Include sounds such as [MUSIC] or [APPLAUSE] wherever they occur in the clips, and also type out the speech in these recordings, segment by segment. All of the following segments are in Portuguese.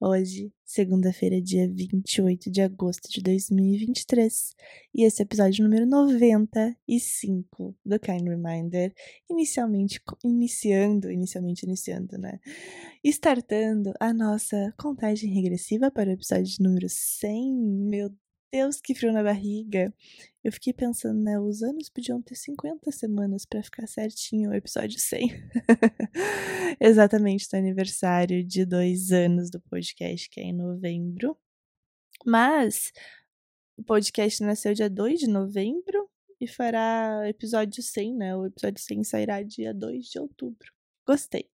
Hoje, segunda-feira, dia 28 de agosto de 2023. E esse é o episódio número 95 do Kind Reminder. Inicialmente, iniciando, inicialmente iniciando, né? Startando a nossa contagem regressiva para o episódio número 100. Meu Deus, que frio na barriga. Eu fiquei pensando, né? Os anos podiam ter 50 semanas para ficar certinho o episódio 100. [LAUGHS] Exatamente no aniversário de dois anos do podcast, que é em novembro. Mas o podcast nasceu dia 2 de novembro e fará episódio 100, né? O episódio 100 sairá dia 2 de outubro. Gostei.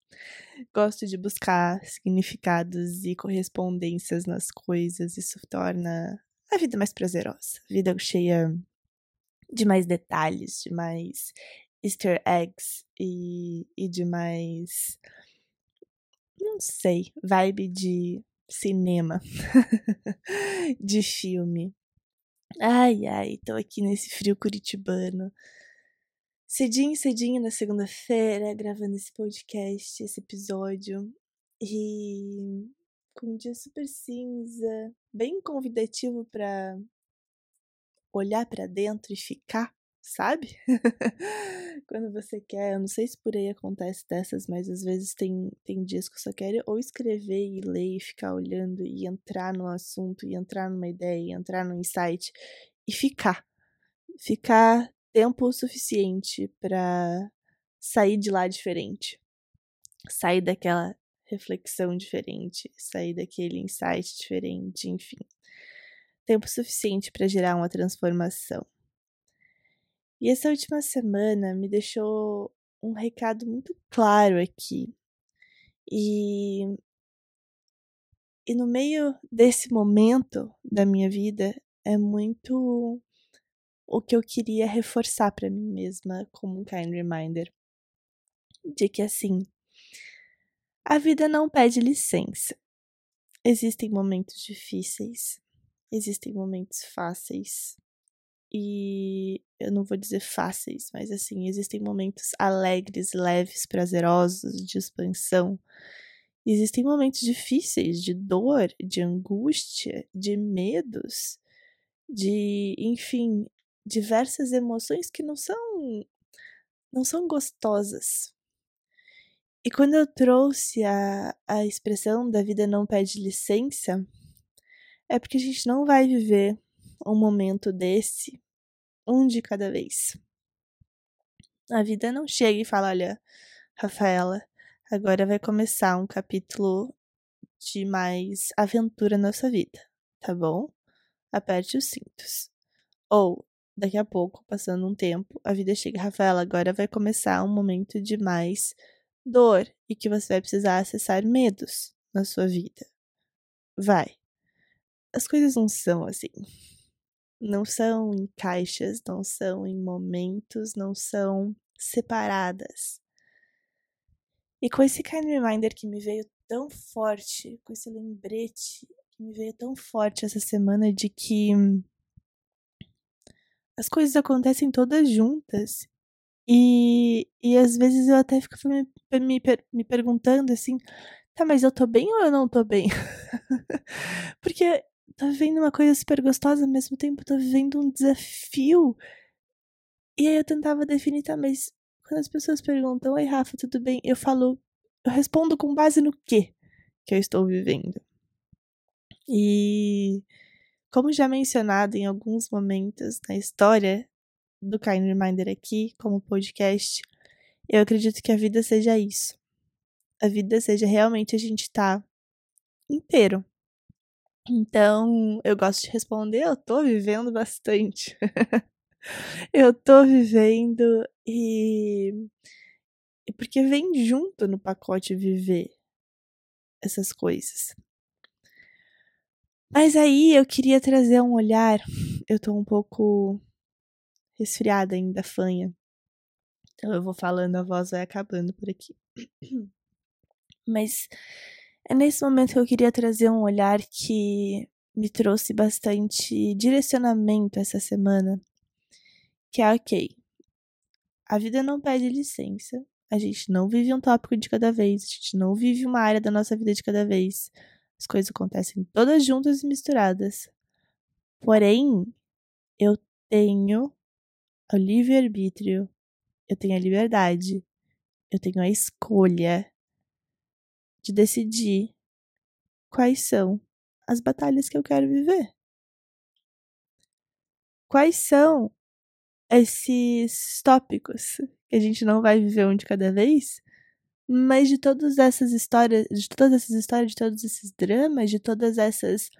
Gosto de buscar significados e correspondências nas coisas. Isso torna a vida mais prazerosa. Vida cheia de mais detalhes, de mais easter eggs e, e de mais. Não sei, vibe de cinema, [LAUGHS] de filme. Ai, ai, tô aqui nesse frio curitibano. Cedinho, cedinho na segunda-feira, gravando esse podcast, esse episódio. E com um dia super cinza, bem convidativo para olhar para dentro e ficar, sabe? [LAUGHS] Quando você quer, eu não sei se por aí acontece dessas, mas às vezes tem, tem dias que eu só quero ou escrever e ler e ficar olhando e entrar no assunto, e entrar numa ideia, e entrar num insight e ficar. Ficar tempo suficiente para sair de lá diferente. Sair daquela reflexão diferente, sair daquele insight diferente, enfim. Tempo suficiente para gerar uma transformação. E essa última semana me deixou um recado muito claro aqui. E, e no meio desse momento da minha vida é muito o que eu queria reforçar para mim mesma como um kind reminder de que assim a vida não pede licença. Existem momentos difíceis, existem momentos fáceis. E eu não vou dizer fáceis, mas assim, existem momentos alegres, leves, prazerosos, de expansão. Existem momentos difíceis, de dor, de angústia, de medos, de, enfim, diversas emoções que não são não são gostosas, e quando eu trouxe a, a expressão da vida não pede licença, é porque a gente não vai viver um momento desse, um de cada vez. A vida não chega e fala: olha, Rafaela, agora vai começar um capítulo de mais aventura na sua vida, tá bom? Aperte os cintos. Ou, daqui a pouco, passando um tempo, a vida chega, Rafaela, agora vai começar um momento de mais dor e que você vai precisar acessar medos na sua vida. Vai. As coisas não são assim. Não são em caixas, não são em momentos, não são separadas. E com esse kind reminder que me veio tão forte, com esse lembrete que me veio tão forte essa semana de que as coisas acontecem todas juntas e, e às vezes eu até fico me, me, me perguntando assim, tá, mas eu tô bem ou eu não tô bem? [LAUGHS] Porque tô vivendo uma coisa super gostosa, ao mesmo tempo tô vivendo um desafio. E aí eu tentava definir, tá, mas quando as pessoas perguntam, oi Rafa, tudo bem? Eu falo, eu respondo com base no que que eu estou vivendo. E como já mencionado em alguns momentos na história do Kind Reminder aqui, como podcast, eu acredito que a vida seja isso. A vida seja realmente a gente estar tá inteiro. Então, eu gosto de responder, eu tô vivendo bastante. [LAUGHS] eu tô vivendo e... porque vem junto no pacote viver essas coisas. Mas aí eu queria trazer um olhar, eu tô um pouco resfriada ainda, fanha. Então eu vou falando, a voz vai acabando por aqui. [CLEARS THROAT] Mas é nesse momento que eu queria trazer um olhar que me trouxe bastante direcionamento essa semana. Que é ok. A vida não pede licença. A gente não vive um tópico de cada vez, a gente não vive uma área da nossa vida de cada vez. As coisas acontecem todas juntas e misturadas. Porém, eu tenho o livre-arbítrio, eu tenho a liberdade, eu tenho a escolha de decidir quais são as batalhas que eu quero viver. Quais são esses tópicos que a gente não vai viver um de cada vez, mas de todas essas histórias, de todas essas histórias, de todos esses dramas, de todas essas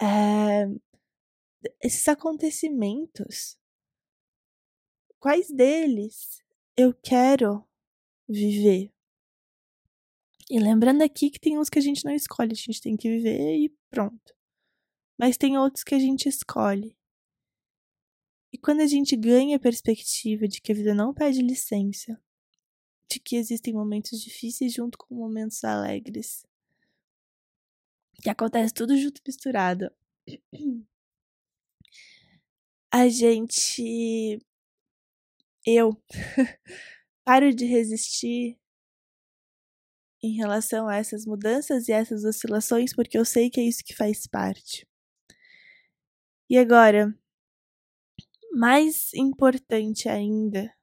é, esses acontecimentos, quais deles eu quero viver? E lembrando aqui que tem uns que a gente não escolhe, a gente tem que viver e pronto. Mas tem outros que a gente escolhe. E quando a gente ganha a perspectiva de que a vida não pede licença, de que existem momentos difíceis junto com momentos alegres, que acontece tudo junto misturado, [CLEARS THROAT] a gente. Eu [LAUGHS] paro de resistir em relação a essas mudanças e essas oscilações, porque eu sei que é isso que faz parte. E agora, mais importante ainda,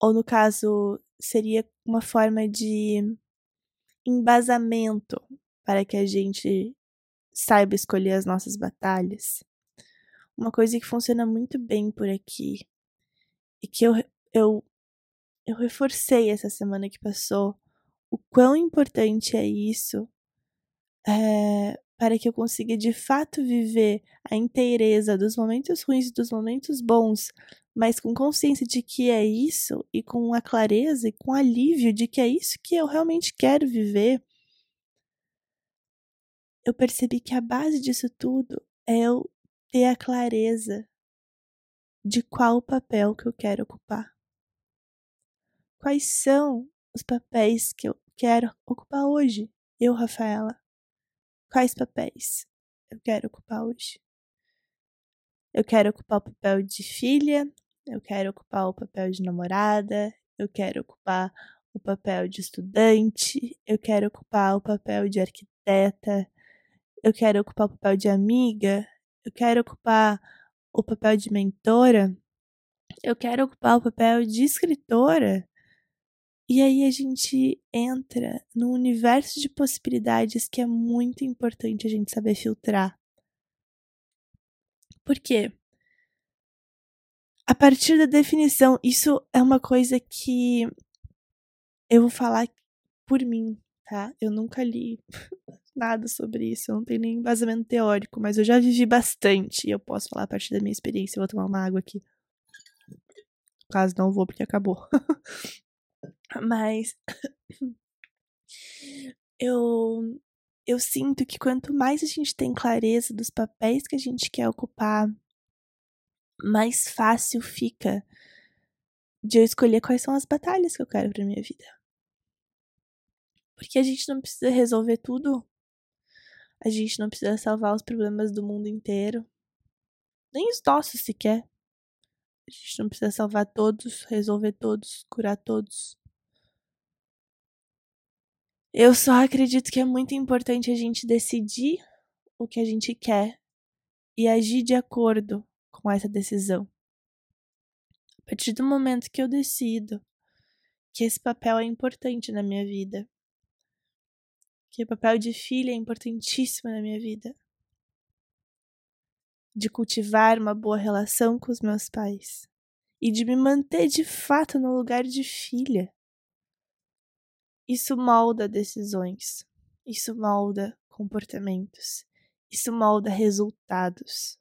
ou no caso, seria uma forma de embasamento para que a gente saiba escolher as nossas batalhas. Uma coisa que funciona muito bem por aqui e que eu, eu, eu reforcei essa semana que passou o quão importante é isso é, para que eu consiga de fato viver a inteireza dos momentos ruins e dos momentos bons, mas com consciência de que é isso e com a clareza e com alívio de que é isso que eu realmente quero viver. Eu percebi que a base disso tudo é eu ter a clareza de qual papel que eu quero ocupar. Quais são os papéis que eu quero ocupar hoje? Eu, Rafaela. Quais papéis eu quero ocupar hoje? Eu quero ocupar o papel de filha, eu quero ocupar o papel de namorada, eu quero ocupar o papel de estudante, eu quero ocupar o papel de arquiteta, eu quero ocupar o papel de amiga, eu quero ocupar o papel de mentora, eu quero ocupar o papel de escritora. E aí a gente entra num universo de possibilidades que é muito importante a gente saber filtrar. Por quê? A partir da definição, isso é uma coisa que eu vou falar por mim, tá? Eu nunca li [LAUGHS] nada sobre isso, eu não tenho nem embasamento teórico, mas eu já vivi bastante e eu posso falar a partir da minha experiência. Eu vou tomar uma água aqui. Caso não vou, porque acabou. [LAUGHS] Mas [COUGHS] eu eu sinto que quanto mais a gente tem clareza dos papéis que a gente quer ocupar, mais fácil fica de eu escolher quais são as batalhas que eu quero para minha vida. Porque a gente não precisa resolver tudo. A gente não precisa salvar os problemas do mundo inteiro. Nem os nossos sequer. A gente não precisa salvar todos, resolver todos, curar todos. Eu só acredito que é muito importante a gente decidir o que a gente quer e agir de acordo com essa decisão. A partir do momento que eu decido que esse papel é importante na minha vida, que o papel de filha é importantíssimo na minha vida, de cultivar uma boa relação com os meus pais e de me manter de fato no lugar de filha. Isso molda decisões, isso molda comportamentos, isso molda resultados.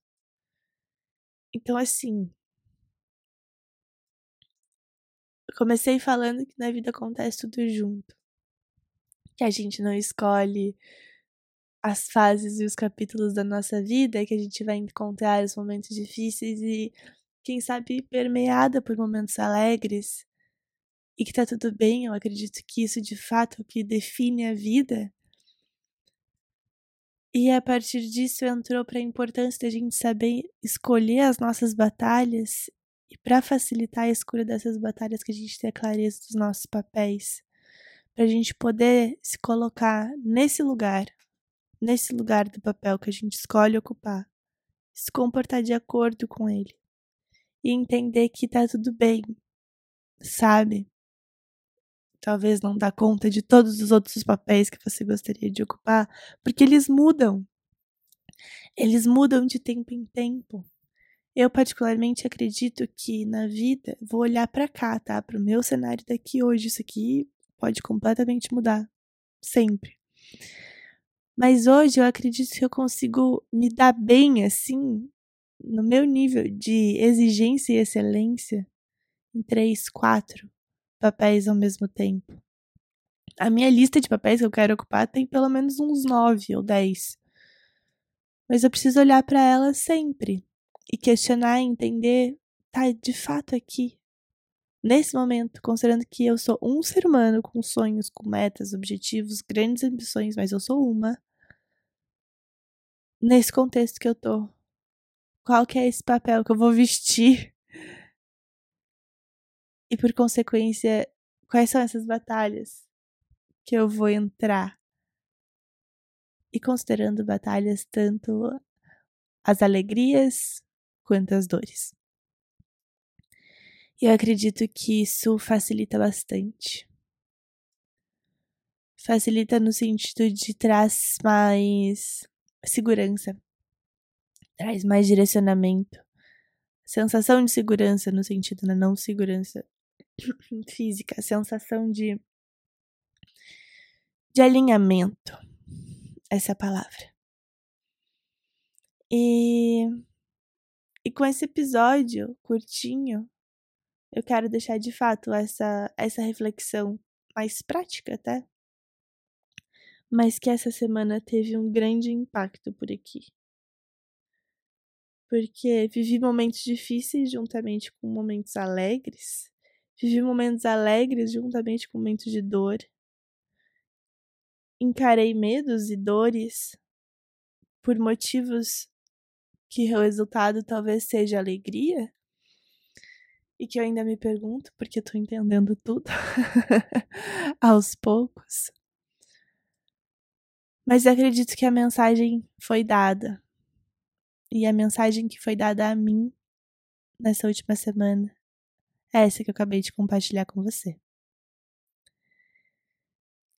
Então, assim. Comecei falando que na vida acontece tudo junto. Que a gente não escolhe as fases e os capítulos da nossa vida, que a gente vai encontrar os momentos difíceis e, quem sabe, permeada por momentos alegres e que tá tudo bem, eu acredito que isso de fato é o que define a vida. E a partir disso entrou para a importância da gente saber escolher as nossas batalhas E para facilitar a escolha dessas batalhas, que a gente tenha clareza dos nossos papéis, para a gente poder se colocar nesse lugar, nesse lugar do papel que a gente escolhe ocupar, se comportar de acordo com ele e entender que tá tudo bem, sabe? Talvez não dá conta de todos os outros papéis que você gostaria de ocupar, porque eles mudam. Eles mudam de tempo em tempo. Eu particularmente acredito que na vida, vou olhar para cá, tá? Para o meu cenário daqui hoje, isso aqui pode completamente mudar, sempre. Mas hoje eu acredito que eu consigo me dar bem assim, no meu nível de exigência e excelência, em três, quatro papéis ao mesmo tempo. A minha lista de papéis que eu quero ocupar tem pelo menos uns nove ou dez. Mas eu preciso olhar para ela sempre e questionar e entender, tá, de fato aqui, nesse momento, considerando que eu sou um ser humano com sonhos, com metas, objetivos, grandes ambições, mas eu sou uma. Nesse contexto que eu tô, qual que é esse papel que eu vou vestir? E por consequência, quais são essas batalhas que eu vou entrar? E considerando batalhas tanto as alegrias quanto as dores. E eu acredito que isso facilita bastante. Facilita no sentido de traz mais segurança, traz mais direcionamento, sensação de segurança no sentido da não segurança [COUGHS] física, sensação de de alinhamento. Essa é a palavra. E e com esse episódio curtinho, eu quero deixar de fato essa, essa reflexão mais prática até, mas que essa semana teve um grande impacto por aqui. Porque vivi momentos difíceis juntamente com momentos alegres, vivi momentos alegres juntamente com momentos de dor, encarei medos e dores por motivos que o resultado talvez seja alegria? E que eu ainda me pergunto, porque eu tô entendendo tudo [LAUGHS] aos poucos. Mas acredito que a mensagem foi dada. E a mensagem que foi dada a mim nessa última semana é essa que eu acabei de compartilhar com você.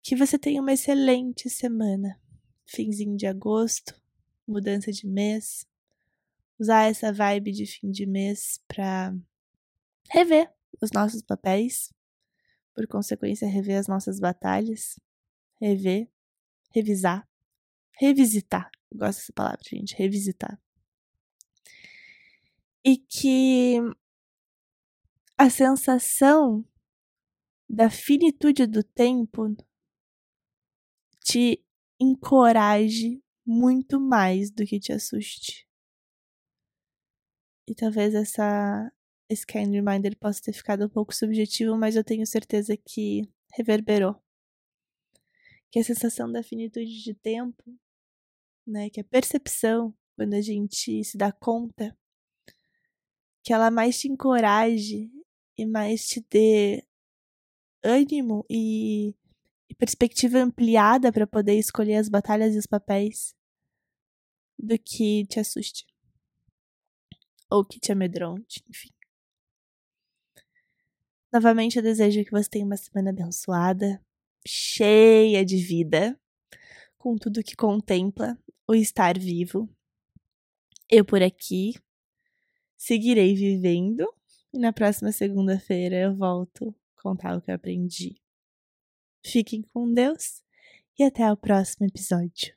Que você tenha uma excelente semana. Finzinho de agosto, mudança de mês usar essa vibe de fim de mês para rever os nossos papéis, por consequência, rever as nossas batalhas, rever, revisar, revisitar. Eu gosto dessa palavra, gente, revisitar. E que a sensação da finitude do tempo te encoraje muito mais do que te assuste. E talvez essa esse kind reminder possa ter ficado um pouco subjetivo, mas eu tenho certeza que reverberou. Que a sensação da finitude de tempo, né, que a percepção quando a gente se dá conta que ela mais te encoraje e mais te dê ânimo e, e perspectiva ampliada para poder escolher as batalhas e os papéis do que te assuste ou que te amedronte, enfim. Novamente eu desejo que você tenha uma semana abençoada, cheia de vida, com tudo que contempla o estar vivo. Eu por aqui seguirei vivendo e na próxima segunda-feira eu volto contar o que eu aprendi. Fiquem com Deus e até o próximo episódio.